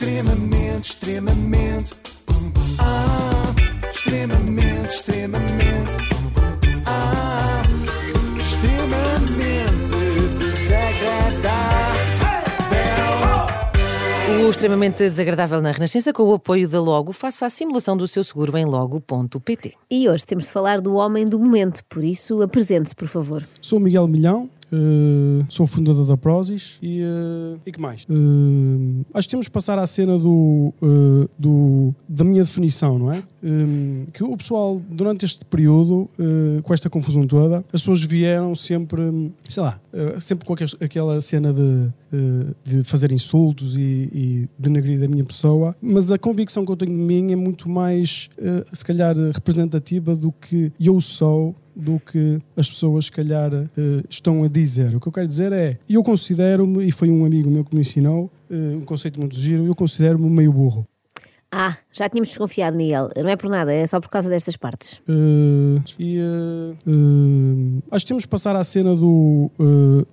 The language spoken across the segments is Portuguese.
Extremamente, extremamente. Ah, extremamente, extremamente. Ah, extremamente desagradável. O extremamente desagradável na Renascença com o apoio da Logo. Faça a simulação do seu seguro em logo.pt. E hoje temos de falar do homem do momento, por isso apresente-se, por favor. Sou o Miguel Milhão, eh, sou fundador da Prozis e, eh, e que mais? Eh, acho que temos de passar à cena do, do- da minha definição, não é? Eh, que o pessoal, durante este período, com esta confusão toda, as pessoas vieram sempre, sei lá, sempre com aquel- aquela cena de, de fazer insultos e, e denegrir da minha pessoa, mas a convicção que eu tenho de mim é muito mais, se calhar, representativa do que eu sou do que as pessoas, se calhar, eh, estão a dizer. O que eu quero dizer é, eu considero-me, e foi um amigo meu que me ensinou, eh, um conceito muito giro, eu considero-me meio burro. Ah, já tínhamos desconfiado, Miguel. Não é por nada, é só por causa destas partes. Eh, e eh, eh, acho que temos de passar à cena do.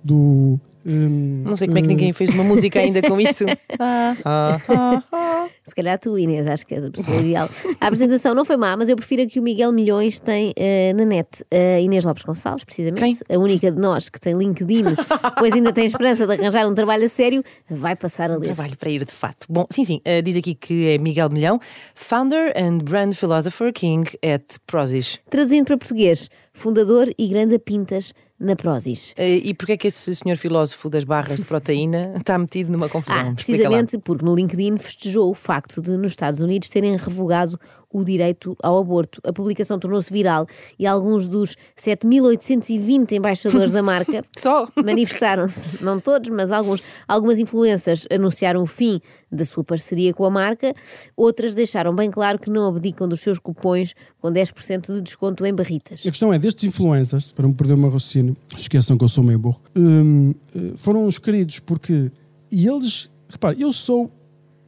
do eh, Não sei como é que ninguém fez uma música ainda com isto. Ah, ah, ah. Se calhar tu, Inês, acho que és a pessoa ideal. A apresentação não foi má, mas eu prefiro a que o Miguel Milhões tem eh, na net. A Inês Lopes Gonçalves, precisamente, a única de nós que tem LinkedIn, pois ainda tem esperança de arranjar um trabalho a sério, vai passar a ler. Trabalho para ir de fato. Bom, sim, sim, eh, diz aqui que é Miguel Milhão, Founder and Brand Philosopher King at Prozis. Traduzindo para português, fundador e grande a pintas na Prozis. Eh, E porquê é que esse senhor filósofo das barras de proteína está metido numa confusão? Ah, precisamente porque no LinkedIn festejou o facto de, nos Estados Unidos, terem revogado o direito ao aborto. A publicação tornou-se viral e alguns dos 7.820 embaixadores da marca manifestaram-se. Não todos, mas alguns. Algumas influências anunciaram o fim da sua parceria com a marca, outras deixaram bem claro que não abdicam dos seus cupons com 10% de desconto em barritas. A questão é, destes influencers, para não perder o meu raciocínio, esqueçam que eu sou meio burro, hum, eh, foram uns queridos porque. E eles, repare, eu sou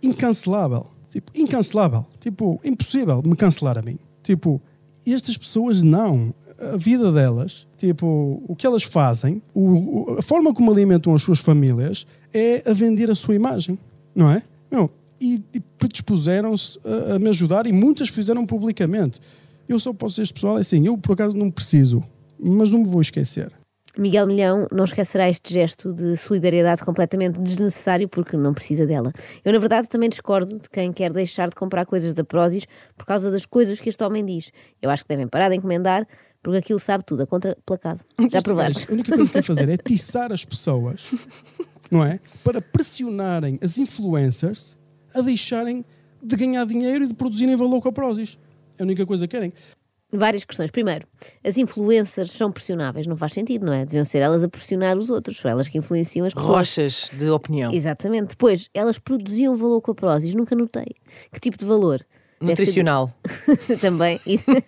incancelável. Tipo, incancelável. Tipo, impossível me cancelar a mim. Tipo, estas pessoas não. A vida delas, tipo, o que elas fazem, o- a forma como alimentam as suas famílias é a vender a sua imagem, não é? Não. E, e predispuseram-se a, a me ajudar e muitas fizeram publicamente. Eu só posso dizer este pessoal é assim, eu por acaso não preciso, mas não me vou esquecer. Miguel Milhão não esquecerá este gesto de solidariedade completamente desnecessário porque não precisa dela. Eu, na verdade, também discordo de quem quer deixar de comprar coisas da Prozis por causa das coisas que este homem diz. Eu acho que devem parar de encomendar porque aquilo sabe tudo, a contra placado. Já provaste? A única coisa que quer fazer é tiçar as pessoas, não é? Para pressionarem as influencers a deixarem de ganhar dinheiro e de produzirem valor com a Prozis. É a única coisa que querem. Várias questões. Primeiro, as influencers são pressionáveis. Não faz sentido, não é? Deviam ser elas a pressionar os outros. São elas que influenciam as pessoas. Rochas de opinião. Exatamente. Depois, elas produziam valor com a Prozis. Nunca notei. Que tipo de valor? Ser- Nutricional. também,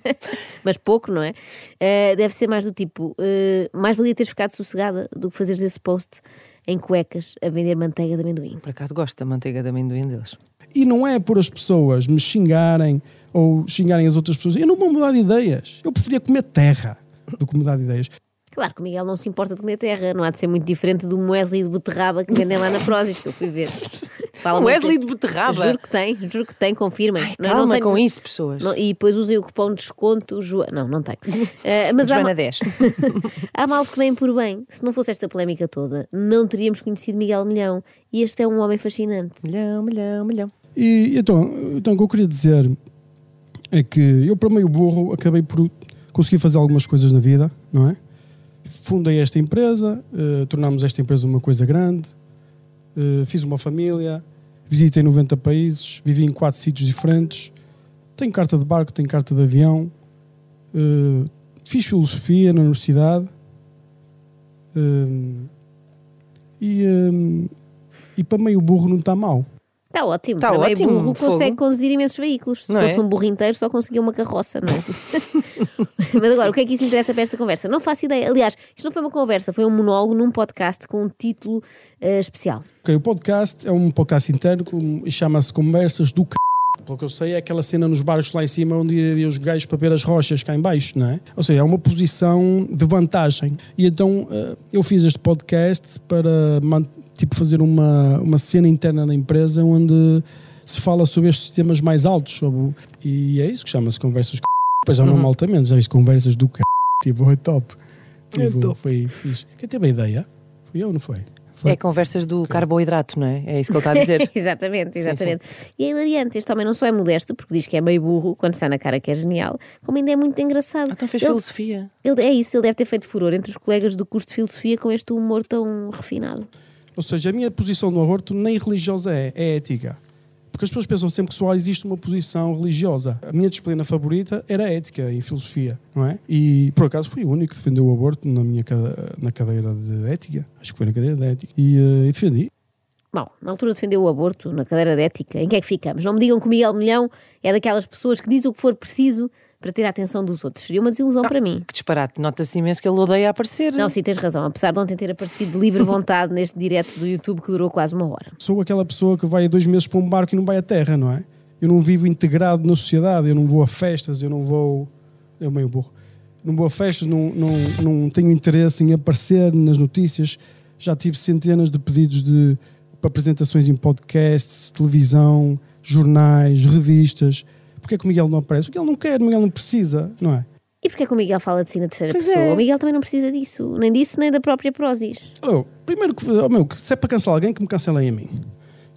mas pouco, não é? Eh, deve ser mais do tipo: eh, mais valia teres ficado sossegada do que fazeres esse post em cuecas a vender manteiga de amendoim. Por acaso gosto da manteiga de amendoim deles. E não é por as pessoas me xingarem ou xingarem as outras pessoas. Eu não vou mudar de ideias. Eu preferia comer terra do que mudar de ideias. Claro que o Miguel não se importa de comer terra, não há de ser muito diferente do Wesley de beterraba que vendem lá na Prozis, que eu fui ver. Fala Wesley de beterraba? Juro que tem, juro que tem, confirmem. Ai, Não, calma não tenho- com isso, pessoas. Não, e depois usei o cupom de desconto Joana. Não, não tem. Eh, mas há, Joana ma- 10. há males que vêm por bem. Se não fosse esta polémica toda, não teríamos conhecido Miguel Milhão. E este é um homem fascinante. milhão, milhão, milhão. E então, então o que eu queria dizer é que eu, para meio burro, acabei por conseguir fazer algumas coisas na vida, não é? Fundei esta empresa, eh, tornámos esta empresa uma coisa grande, eh, fiz uma família, visitei 90 países, vivi em quatro sítios diferentes, tenho carta de barco, tenho carta de avião, eh, fiz filosofia na universidade. Eh, e, eh, e para meio burro não está mal. Está ótimo. Tá ótimo, burro fogo. consegue conduzir imensos veículos. Se Não fosse é? um burro inteiro, só conseguia uma carroça, não é? Mas agora, o que é que isso interessa para esta conversa? Não faço ideia. Aliás, isto não foi uma conversa, foi um monólogo num podcast com um título eh, especial. Ok, o podcast é um podcast interno e chama-se Conversas do c... Pelo que eu sei, é aquela cena nos barcos lá em cima onde havia os gajos para ver as rochas cá em baixo, não é? Ou seja, é uma posição de vantagem. E então eh, eu fiz este podcast para man- tipo fazer uma, uma cena interna na empresa onde se fala sobre estes temas mais altos. Sobre, e é isso que chama-se conversas com Depois há um nome altamente, já viste conversas do c. Tipo, é top. É Tipo, top. Foi fixe. Quem teve a ideia? Fui eu, não foi? É conversas do carboidrato, não é? É isso que ele está a dizer. exatamente, exatamente. E é hilariante. Este homem não só é modesto, porque diz que é meio burro quando está na cara que é genial, como ainda é muito engraçado. Então fez Ele- filosofia. Ele, é isso, ele deve ter feito furor entre os colegas do curso de filosofia com este humor tão refinado. Ou seja, a minha posição no aborto nem religiosa é, é ética. Porque as pessoas pensam sempre que só existe uma posição religiosa. A minha disciplina favorita era ética e filosofia, não é? E por acaso fui o único que defendeu o aborto na minha na cadeira de ética. Acho que foi na cadeira de ética. E, eh, e defendi. Bom, na altura defendeu o aborto, na cadeira de ética. Em que é que ficamos? Não me digam que o Miguel Milhão é daquelas pessoas que diz o que for preciso para ter a atenção dos outros. Seria uma desilusão para mim. Que disparate. Nota-se imenso que ele odeia aparecer. Não, sim, tens razão. Apesar de ontem ter aparecido de livre vontade neste direto do YouTube que durou quase uma hora. Sou aquela pessoa que vai dois meses para um barco e não vai à terra, não é? Eu não vivo integrado na sociedade, eu não vou a festas, eu não vou. Eu meio burro. Não vou a festas, não, não, não tenho interesse em aparecer nas notícias. Já tive centenas de pedidos de para apresentações em podcasts, televisão, jornais, revistas. Porquê que o Miguel não aparece? Porque ele não quer, o Miguel não precisa, não é? E porquê é que o Miguel fala de si na terceira Pois pessoa? é. O Miguel também não precisa disso. Nem disso, nem da própria Prozis. Oh, primeiro que, oh, meu, se é para cancelar alguém, que me cancelem a mim.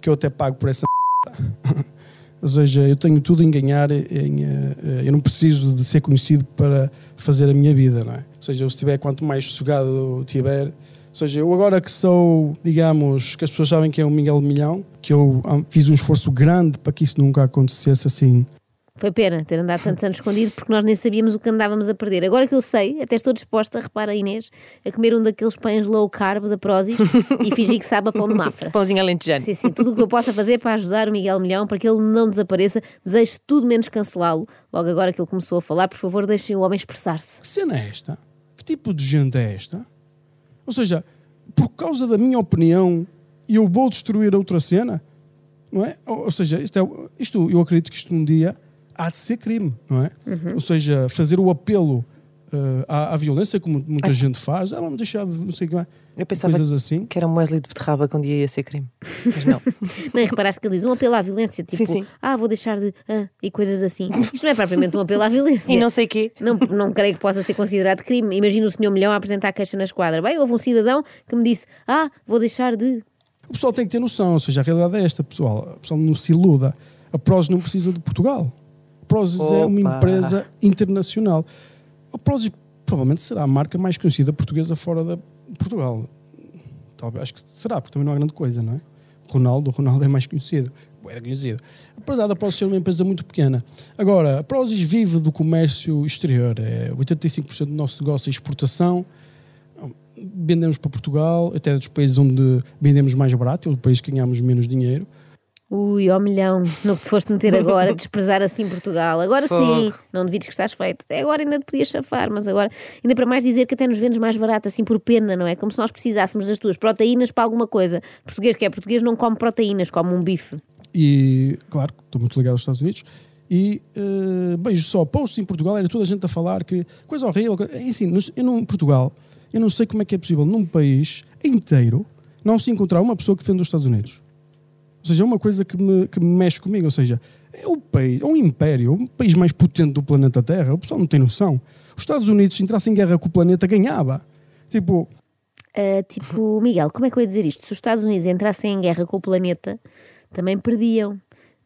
Que eu até pago por essa Ou seja, eu tenho tudo em ganhar, em, eh, eh, eu não preciso de ser conhecido para fazer a minha vida, não é? Ou seja, eu se tiver, quanto mais sossegado tiver. Ou seja, eu agora que sou, digamos, que as pessoas sabem que é o Miguel Milhão, que eu ah, fiz um esforço grande para que isso nunca acontecesse assim. Foi pena ter andado tantos anos escondido porque nós nem sabíamos o que andávamos a perder. Agora que eu sei, até estou disposta, repara Inês, a comer um daqueles pães low carb da Prozis e fingir que sabe a pão de mafra. Pãozinho alentejano. Sim, sim, tudo o que eu possa fazer para ajudar o Miguel Milhão para que ele não desapareça, desejo tudo menos cancelá-lo. Logo agora que ele começou a falar, por favor, deixem o homem expressar-se. Que cena é esta? Que tipo de gente é esta? Ou seja, por causa da minha opinião, eu vou destruir a outra cena? Não é? Ou, ou seja, isto, é, isto, eu acredito que isto um dia há de ser crime, não é? Ou seja, fazer o apelo eh, à, à violência, como muita gente faz, ah, vamos deixar de não sei o que mais. Eu pensava Coisas assim. que era um Wesley de beterraba que um dia ia ser crime. Mas não. Não? Reparaste que ele diz um apelo à violência, tipo, Sim, sim. ah, vou deixar de. Ah, e coisas assim. Isto não é propriamente um apelo à violência. E não sei quê. Não, não creio que possa ser considerado crime. Imagina o senhor Milhão a apresentar a queixa na esquadra. Bem, houve um cidadão que me disse: Ah, vou deixar de. O pessoal tem que ter noção, ou seja, a realidade é esta, pessoal. O pessoal não se iluda. A Prozis não precisa de Portugal. Prozis é uma empresa internacional. A Prozis provavelmente será a marca mais conhecida portuguesa fora de Portugal. Talvez, acho que será, porque também não há grande coisa, não é? Ronaldo, o Ronaldo é mais conhecido. É conhecido. Apesar da Prozis ser uma empresa muito pequena. Agora, a Prozis vive do comércio exterior. É 85% do nosso negócio é exportação vendemos para Portugal, até dos países onde vendemos mais barato, é o país que ganhamos menos dinheiro. Ui, ó milhão, no que te foste meter agora, desprezar assim Portugal. Agora Fogo. sim, não devides que estás feito. Até agora ainda te podias chafar, mas agora, ainda para mais dizer que até nos vendes mais barato, assim por pena, não é? Como se nós precisássemos das tuas proteínas para alguma coisa. Português que é português não come proteínas, come um bife. E, claro, estou muito ligado aos Estados Unidos. E eh, beijo só, posts em Portugal, era toda a gente a falar que coisa horrível. É assim, eu não, em Portugal, eu não sei como é que é possível num país inteiro não se encontrar uma pessoa que defende os Estados Unidos. Ou seja, é uma coisa que me, que me mexe comigo. Ou seja, é o país, é um império, o país mais potente do planeta Terra. O pessoal não tem noção. Os Estados Unidos, se entrasse em guerra com o planeta, ganhava. Tipo, Ah, tipo, Miguel, como é que eu ia dizer isto? Se os Estados Unidos entrassem em guerra com o planeta, também perdiam.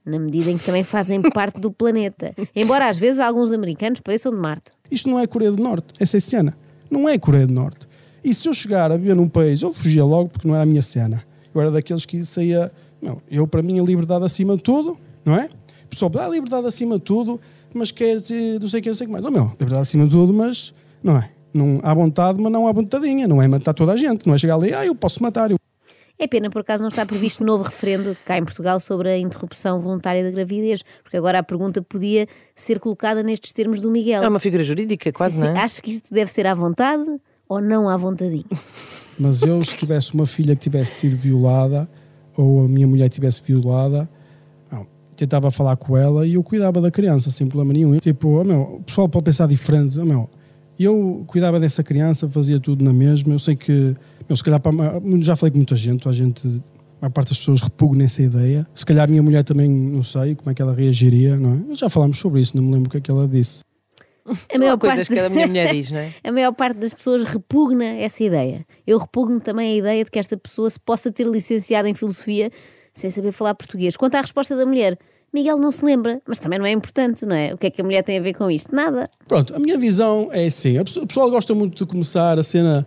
Na medida em que também fazem parte do planeta. Embora às vezes alguns americanos pareçam de Marte. Isto não é Coreia do Norte, essa é a cena. Não é Coreia do Norte. E se eu chegar a viver num país, eu fugia logo porque não era a minha cena. Eu era daqueles que saía. Não, eu, para mim, a liberdade acima de tudo, não é? O pessoal, ah, liberdade acima de tudo, mas quer dizer, não sei o que, não sei o que mais. Oh, meu, liberdade acima de tudo, mas não é? Não, há vontade, mas não há vontadinha. Não é matar toda a gente. Não é chegar ali, ah, eu posso matar. Eu... É pena, por acaso, não está previsto novo referendo cá em Portugal sobre a interrupção voluntária da gravidez, porque agora a pergunta podia ser colocada nestes termos do Miguel. É uma figura jurídica, quase, Se- se- não é? Acho que isto deve ser à vontade ou não à vontadinho. Mas eu, se tivesse uma filha que tivesse sido violada, ou a minha mulher tivesse violada, não, tentava falar com ela e eu cuidava da criança sem problema nenhum. Tipo, oh, meu, o pessoal pode pensar diferente, oh, meu, eu cuidava dessa criança, fazia tudo na mesma. Eu sei que, meu, se calhar, já falei com muita gente, a gente, a parte das pessoas repugna essa ideia. Se calhar a minha mulher também, não sei como é que ela reagiria, não é? Já falámos sobre isso, não me lembro o que é que ela disse. A maior, coisas parte... que cada minha mulher diz, não é? a maior parte das pessoas repugna essa ideia. Eu repugno também a ideia de que esta pessoa se possa ter licenciado em filosofia sem saber falar português. Quanto à resposta da mulher, Miguel não se lembra, mas também não é importante, não é? O que é que a mulher tem a ver com isto? Nada. Pronto, a minha visão é assim: a pessoa- o pessoal gosta muito de começar a cena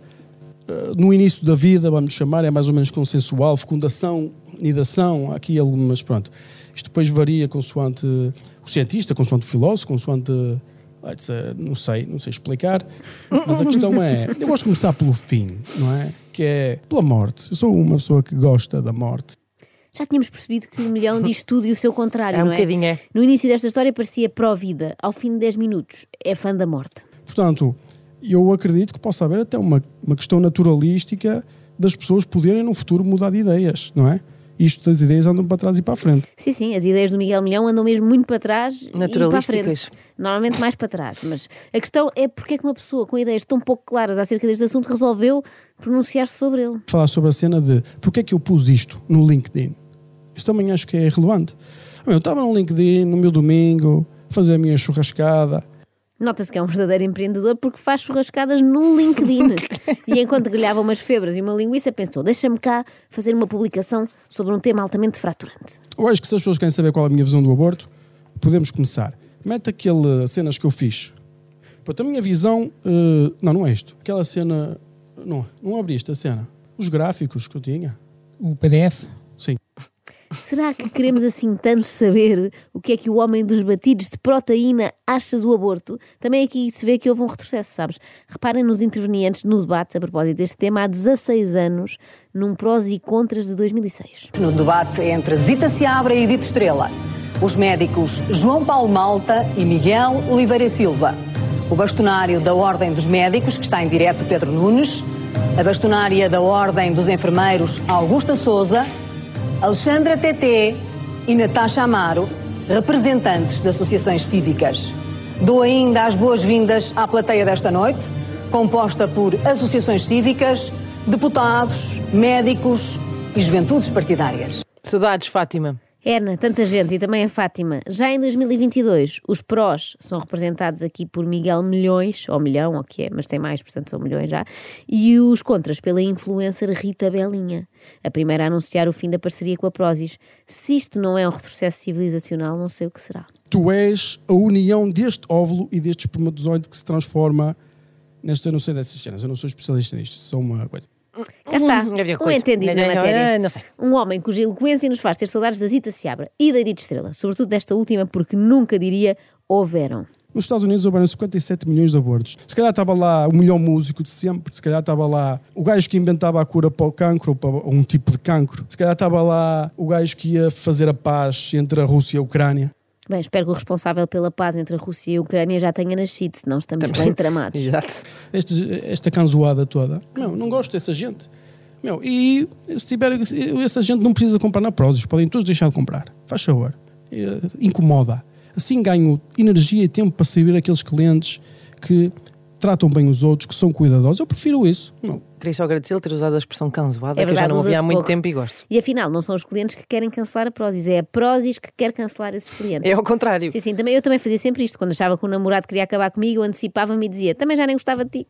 eh, no início da vida, vamos chamar, é mais ou menos consensual, fecundação, nidação, aqui algumas, pronto. Isto depois varia consoante o cientista, consoante o filósofo, consoante. Não sei, não sei explicar, mas a questão é: eu gosto de começar pelo fim, não é? Que é pela morte. Eu sou uma pessoa que gosta da morte. Já tínhamos percebido que o milhão diz tudo e o seu contrário, É um não é? bocadinho, é. No início desta história parecia pró-vida, ao fim de 10 minutos é fã da morte. Portanto, eu acredito que possa haver até uma, uma questão naturalística das pessoas poderem no futuro mudar de ideias, não é? Isto das ideias andam para trás e para a frente. Sim, sim, as ideias do Miguel Milhão andam mesmo muito para trás e para a frente. Normalmente mais para trás. Mas a questão é porque é que uma pessoa com ideias tão pouco claras acerca deste assunto resolveu pronunciar-se sobre ele. Falar sobre a cena de porque é que eu pus isto no LinkedIn. Isso também acho que é relevante. Eu estava no LinkedIn no meu domingo, fazer a minha churrascada. Nota-se que é um verdadeiro empreendedor porque faz churrascadas no LinkedIn. e enquanto grelhava umas febras e uma linguiça, pensou: deixa-me cá fazer uma publicação sobre um tema altamente fraturante. Eu acho que se as pessoas querem saber qual é a minha visão do aborto, podemos começar. Mete aquele cenas que eu fiz. Pronto, a minha visão. eh, não, não é isto. Aquela cena. Não, não abriste a cena. Os gráficos que eu tinha. O PDF? Será que queremos assim tanto saber o que é que o homem dos batidos de proteína acha do aborto? Também aqui se vê que houve um retrocesso, sabes? Reparem nos intervenientes no debate a propósito deste tema há 16 anos, num prós e contras de 2006. No debate entre Zita Seabra e Edith Estrela, os médicos João Paulo Malta e Miguel Oliveira Silva, o bastonário da Ordem dos Médicos, que está em direto Pedro Nunes, a bastonária da Ordem dos Enfermeiros Augusta Souza, Alexandra TT e Natasha Amaro, representantes de associações cívicas. Dou ainda as boas-vindas à plateia desta noite, composta por associações cívicas, deputados, médicos e juventudes partidárias. Saudades, Fátima. Erna, tanta gente e também a Fátima. Já em 2022, os prós são representados aqui por Miguel Milhões, ou Milhão, ou que é, mas tem mais, portanto são milhões já, e os contras pela influencer Rita Belinha, a primeira a anunciar o fim da parceria com a Prozis. Se isto não é um retrocesso civilizacional, não sei o que será. Tu és a união deste óvulo e deste espermatozoide que se transforma nesta. Não sei dessas cenas, eu não sou especialista nisto, só uma coisa. Cá está, Hum, havia um coisa. entendido na Não, matéria. não sei. Um homem cuja eloquência nos faz ter saudades da Zita Seabra e da Edith Estrela, sobretudo desta última, porque nunca diria houveram. Nos Estados Unidos houveram 57 milhões de abortos. Se calhar estava lá o melhor músico de sempre, se calhar estava lá o gajo que inventava a cura para o cancro ou para um tipo de cancro, se calhar estava lá o gajo que ia fazer a paz entre a Rússia e a Ucrânia. Bem, espero que o responsável pela paz entre a Rússia e a Ucrânia já tenha nascido, senão estamos bem tramados. Exato. Este- esta canzoada toda. Não, não gosto dessa gente. Meu, e se tiver, essa gente não precisa comprar na Prozis, podem todos deixar de comprar. Faz favor. Eh, Incomoda. Assim ganho energia e tempo para servir aqueles clientes que tratam bem os outros, que são cuidadosos. Eu prefiro isso. Não. Queria só agradecer-lhe ter usado a expressão canzoada, É que eu já não ouvi há muito pouco. tempo e gosto. E afinal, não são os clientes que querem cancelar a Prozis, é a Prozis que quer cancelar esses clientes. É ao contrário. Sim, sim, também, eu também fazia sempre isto. Quando achava que o namorado queria acabar comigo, eu antecipava-me e dizia também já nem gostava de ti.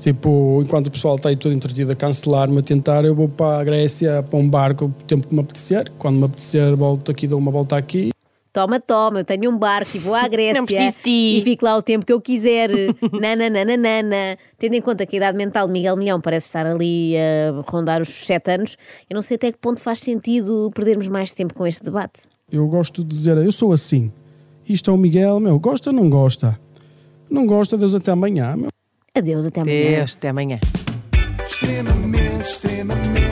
Tipo, enquanto o pessoal está aí todo entretido a cancelar-me, a tentar, eu vou para a Grécia, para um barco, o tempo que me apetecer. Quando me apetecer, volto aqui, dou uma volta aqui. Toma, toma, eu tenho um barco e vou à Grécia preciso de ti. e fico lá o tempo que eu quiser. Nananana. Tendo em conta que a idade mental de Miguel Milhão parece estar ali a rondar os 7 anos, eu não sei até que ponto faz sentido perdermos mais tempo com este debate. Eu gosto de dizer, eu sou assim. Isto é o Miguel, meu, gosta ou não gosta? Não gosta, Deus até amanhã, meu. Adeus, até amanhã. Deus, até amanhã. extremamente, extremamente,